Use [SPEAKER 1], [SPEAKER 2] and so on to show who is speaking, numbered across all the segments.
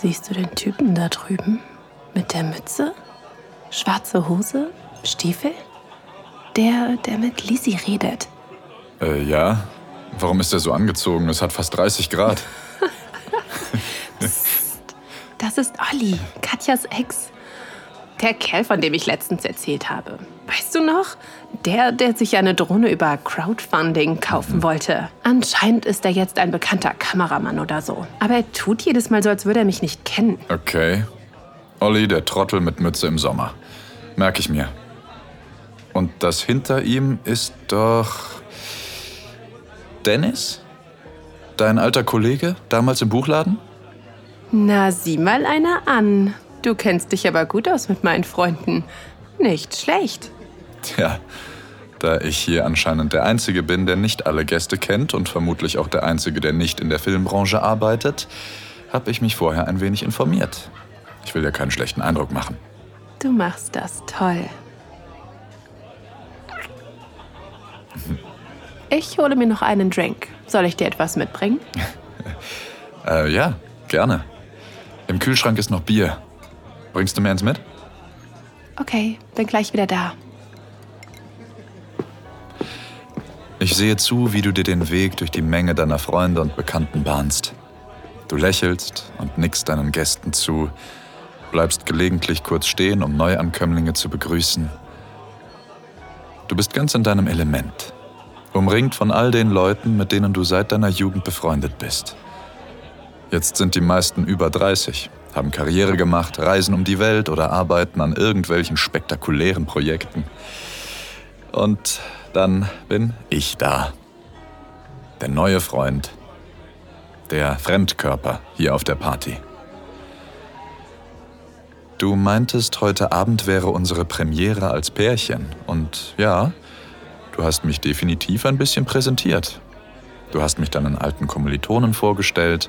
[SPEAKER 1] Siehst du den Typen da drüben? Mit der Mütze? Schwarze Hose? Stiefel? Der, der mit Lisi redet.
[SPEAKER 2] Äh, ja. Warum ist er so angezogen? Es hat fast 30 Grad.
[SPEAKER 1] Psst. Das ist Olli, Katjas Ex. Der Kerl, von dem ich letztens erzählt habe. Weißt du noch? Der, der sich eine Drohne über Crowdfunding kaufen wollte. Anscheinend ist er jetzt ein bekannter Kameramann oder so. Aber er tut jedes Mal so, als würde er mich nicht kennen.
[SPEAKER 2] Okay. Olli, der Trottel mit Mütze im Sommer. Merke ich mir. Und das hinter ihm ist doch. Dennis? Dein alter Kollege, damals im Buchladen?
[SPEAKER 1] Na, sieh mal einer an. Du kennst dich aber gut aus mit meinen Freunden. Nicht schlecht.
[SPEAKER 2] Tja, da ich hier anscheinend der Einzige bin, der nicht alle Gäste kennt und vermutlich auch der Einzige, der nicht in der Filmbranche arbeitet, habe ich mich vorher ein wenig informiert. Ich will dir keinen schlechten Eindruck machen.
[SPEAKER 1] Du machst das toll. Ich hole mir noch einen Drink. Soll ich dir etwas mitbringen?
[SPEAKER 2] äh, ja, gerne. Im Kühlschrank ist noch Bier. Bringst du mir eins mit?
[SPEAKER 1] Okay, bin gleich wieder da.
[SPEAKER 2] Ich sehe zu, wie du dir den Weg durch die Menge deiner Freunde und Bekannten bahnst. Du lächelst und nickst deinen Gästen zu, bleibst gelegentlich kurz stehen, um Neuankömmlinge zu begrüßen. Du bist ganz in deinem Element, umringt von all den Leuten, mit denen du seit deiner Jugend befreundet bist. Jetzt sind die meisten über 30, haben Karriere gemacht, reisen um die Welt oder arbeiten an irgendwelchen spektakulären Projekten. Und dann bin ich da. Der neue Freund. Der Fremdkörper hier auf der Party. Du meintest, heute Abend wäre unsere Premiere als Pärchen. Und ja, du hast mich definitiv ein bisschen präsentiert. Du hast mich deinen alten Kommilitonen vorgestellt,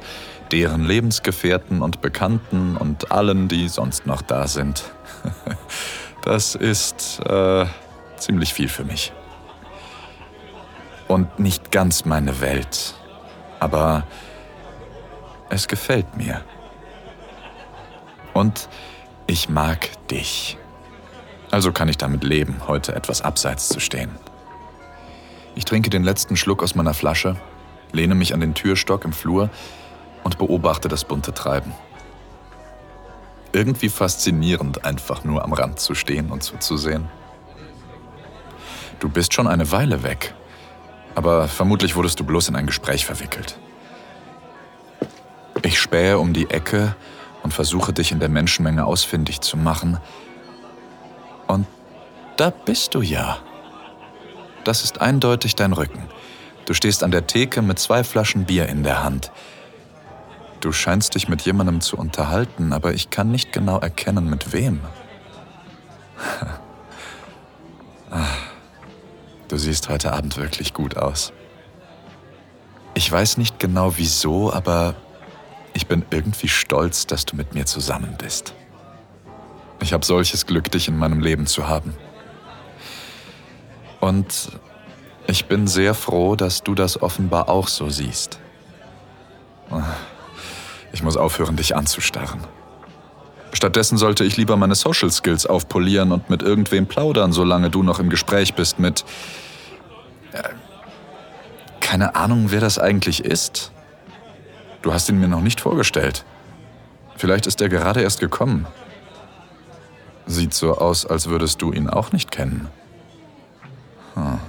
[SPEAKER 2] deren Lebensgefährten und Bekannten und allen, die sonst noch da sind. Das ist äh, ziemlich viel für mich. Und nicht ganz meine Welt, aber es gefällt mir. Und ich mag dich. Also kann ich damit leben, heute etwas abseits zu stehen. Ich trinke den letzten Schluck aus meiner Flasche, lehne mich an den Türstock im Flur und beobachte das bunte Treiben. Irgendwie faszinierend, einfach nur am Rand zu stehen und zuzusehen. Du bist schon eine Weile weg, aber vermutlich wurdest du bloß in ein Gespräch verwickelt. Ich spähe um die Ecke und versuche dich in der Menschenmenge ausfindig zu machen. Und da bist du ja. Das ist eindeutig dein Rücken. Du stehst an der Theke mit zwei Flaschen Bier in der Hand. Du scheinst dich mit jemandem zu unterhalten, aber ich kann nicht genau erkennen, mit wem. Du siehst heute Abend wirklich gut aus. Ich weiß nicht genau wieso, aber ich bin irgendwie stolz, dass du mit mir zusammen bist. Ich habe solches Glück, dich in meinem Leben zu haben. Und ich bin sehr froh, dass du das offenbar auch so siehst. Ich muss aufhören, dich anzustarren. Stattdessen sollte ich lieber meine Social Skills aufpolieren und mit irgendwem plaudern, solange du noch im Gespräch bist mit... Äh, keine Ahnung, wer das eigentlich ist. Du hast ihn mir noch nicht vorgestellt. Vielleicht ist er gerade erst gekommen. Sieht so aus, als würdest du ihn auch nicht kennen. Hm.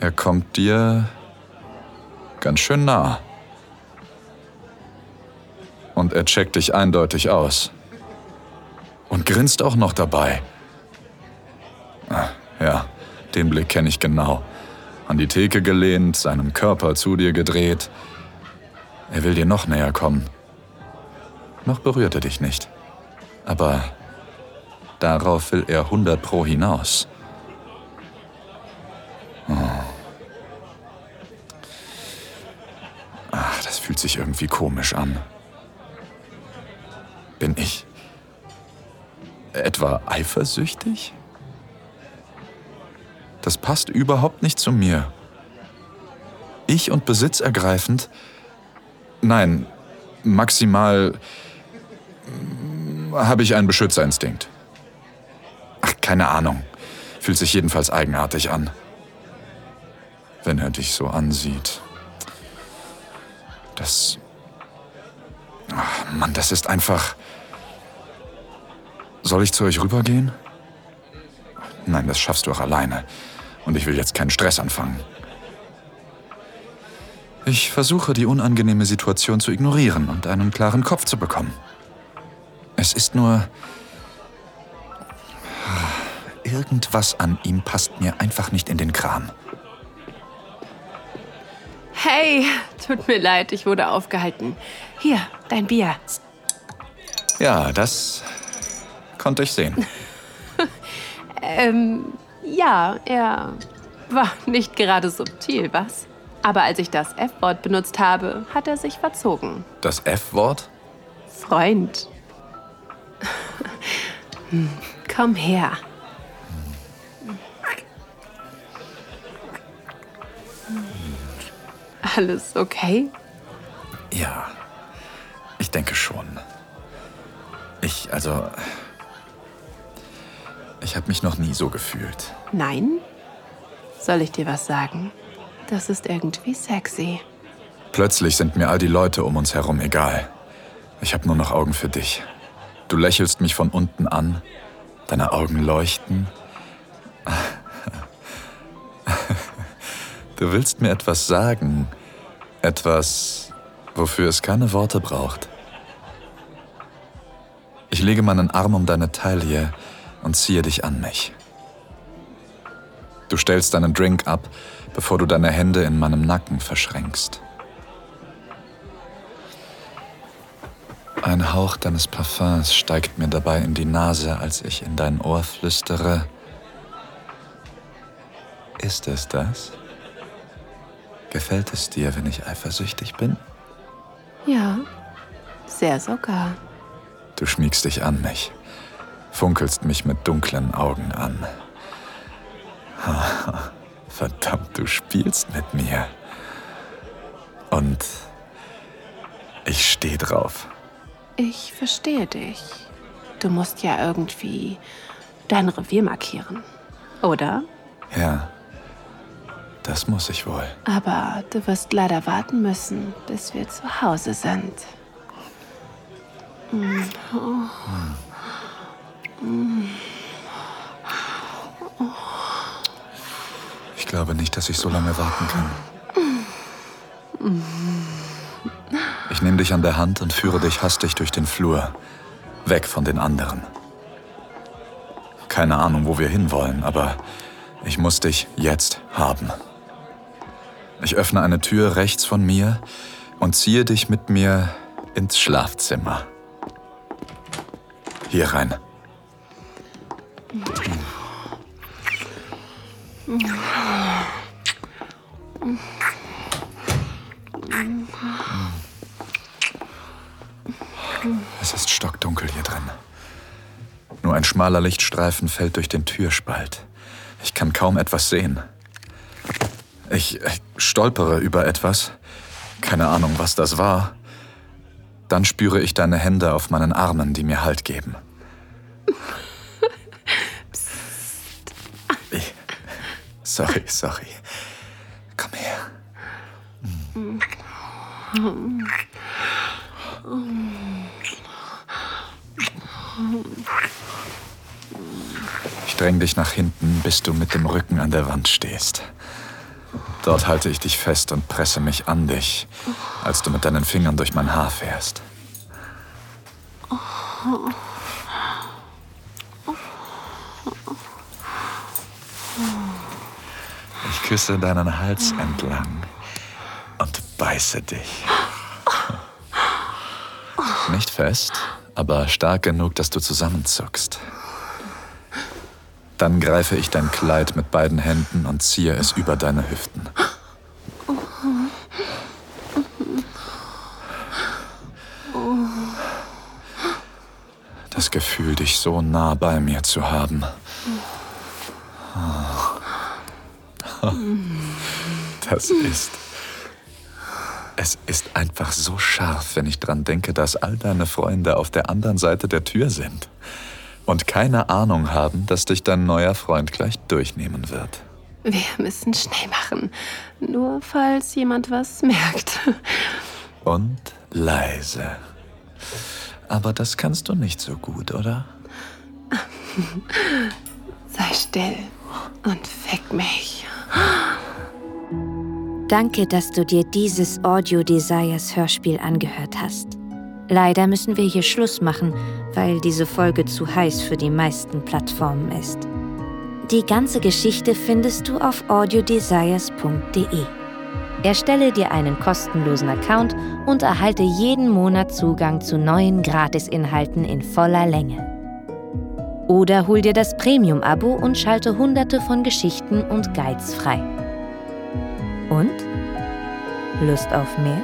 [SPEAKER 2] Er kommt dir ganz schön nah. Und er checkt dich eindeutig aus. Und grinst auch noch dabei. Ah, ja, den Blick kenne ich genau. An die Theke gelehnt, seinen Körper zu dir gedreht. Er will dir noch näher kommen. Noch berührt er dich nicht. Aber darauf will er 100 Pro hinaus. Oh. Ach, das fühlt sich irgendwie komisch an. Bin ich etwa eifersüchtig? Das passt überhaupt nicht zu mir. Ich und besitzergreifend Nein, maximal habe ich einen Beschützerinstinkt. Ach, keine Ahnung. Fühlt sich jedenfalls eigenartig an. Wenn er dich so ansieht. Das. Ach, Mann, das ist einfach. Soll ich zu euch rübergehen? Nein, das schaffst du auch alleine. Und ich will jetzt keinen Stress anfangen. Ich versuche, die unangenehme Situation zu ignorieren und einen klaren Kopf zu bekommen. Es ist nur... Irgendwas an ihm passt mir einfach nicht in den Kram.
[SPEAKER 1] Hey, tut mir leid, ich wurde aufgehalten. Hier, dein Bier.
[SPEAKER 2] Ja, das konnte ich sehen.
[SPEAKER 1] ähm, ja, er war nicht gerade subtil, was? Aber als ich das F-Wort benutzt habe, hat er sich verzogen.
[SPEAKER 2] Das F-Wort?
[SPEAKER 1] Freund. Komm her. Alles okay?
[SPEAKER 2] Ja, ich denke schon. Ich, also. Ich habe mich noch nie so gefühlt.
[SPEAKER 1] Nein? Soll ich dir was sagen? Das ist irgendwie sexy.
[SPEAKER 2] Plötzlich sind mir all die Leute um uns herum egal. Ich habe nur noch Augen für dich. Du lächelst mich von unten an, deine Augen leuchten. Du willst mir etwas sagen, etwas, wofür es keine Worte braucht. Ich lege meinen Arm um deine Taille und ziehe dich an mich. Du stellst deinen Drink ab, bevor du deine Hände in meinem Nacken verschränkst. Ein Hauch deines Parfums steigt mir dabei in die Nase, als ich in dein Ohr flüstere. Ist es das? Gefällt es dir, wenn ich eifersüchtig bin?
[SPEAKER 1] Ja, sehr sogar.
[SPEAKER 2] Du schmiegst dich an mich, funkelst mich mit dunklen Augen an. Verdammt, du spielst mit mir. Und ich stehe drauf.
[SPEAKER 1] Ich verstehe dich. Du musst ja irgendwie dein Revier markieren, oder?
[SPEAKER 2] Ja, das muss ich wohl.
[SPEAKER 1] Aber du wirst leider warten müssen, bis wir zu Hause sind.
[SPEAKER 2] Ich glaube nicht, dass ich so lange warten kann. Ich nehme dich an der Hand und führe dich hastig durch den Flur, weg von den anderen. Keine Ahnung, wo wir hinwollen, aber ich muss dich jetzt haben. Ich öffne eine Tür rechts von mir und ziehe dich mit mir ins Schlafzimmer. Hier rein. Es ist stockdunkel hier drin. Nur ein schmaler Lichtstreifen fällt durch den Türspalt. Ich kann kaum etwas sehen. Ich, stolpere über etwas. Keine Ahnung, was das war. Dann spüre ich deine Hände auf meinen Armen, die mir Halt geben. Sorry, sorry. Komm her. Ich dränge dich nach hinten, bis du mit dem Rücken an der Wand stehst. Dort halte ich dich fest und presse mich an dich, als du mit deinen Fingern durch mein Haar fährst. Küsse deinen Hals entlang und beiße dich. Nicht fest, aber stark genug, dass du zusammenzuckst. Dann greife ich dein Kleid mit beiden Händen und ziehe es über deine Hüften. Das Gefühl, dich so nah bei mir zu haben. Das ist Es ist einfach so scharf, wenn ich dran denke, dass all deine Freunde auf der anderen Seite der Tür sind und keine Ahnung haben, dass dich dein neuer Freund gleich durchnehmen wird.
[SPEAKER 1] Wir müssen schnell machen, nur falls jemand was merkt.
[SPEAKER 2] Und leise. Aber das kannst du nicht so gut, oder?
[SPEAKER 1] Sei still und fick mich.
[SPEAKER 3] Danke, dass du dir dieses Audio Desires Hörspiel angehört hast. Leider müssen wir hier Schluss machen, weil diese Folge zu heiß für die meisten Plattformen ist. Die ganze Geschichte findest du auf audiodesires.de. Erstelle dir einen kostenlosen Account und erhalte jeden Monat Zugang zu neuen Gratisinhalten in voller Länge. Oder hol dir das Premium-Abo und schalte hunderte von Geschichten und Guides frei. Und? Lust auf mehr?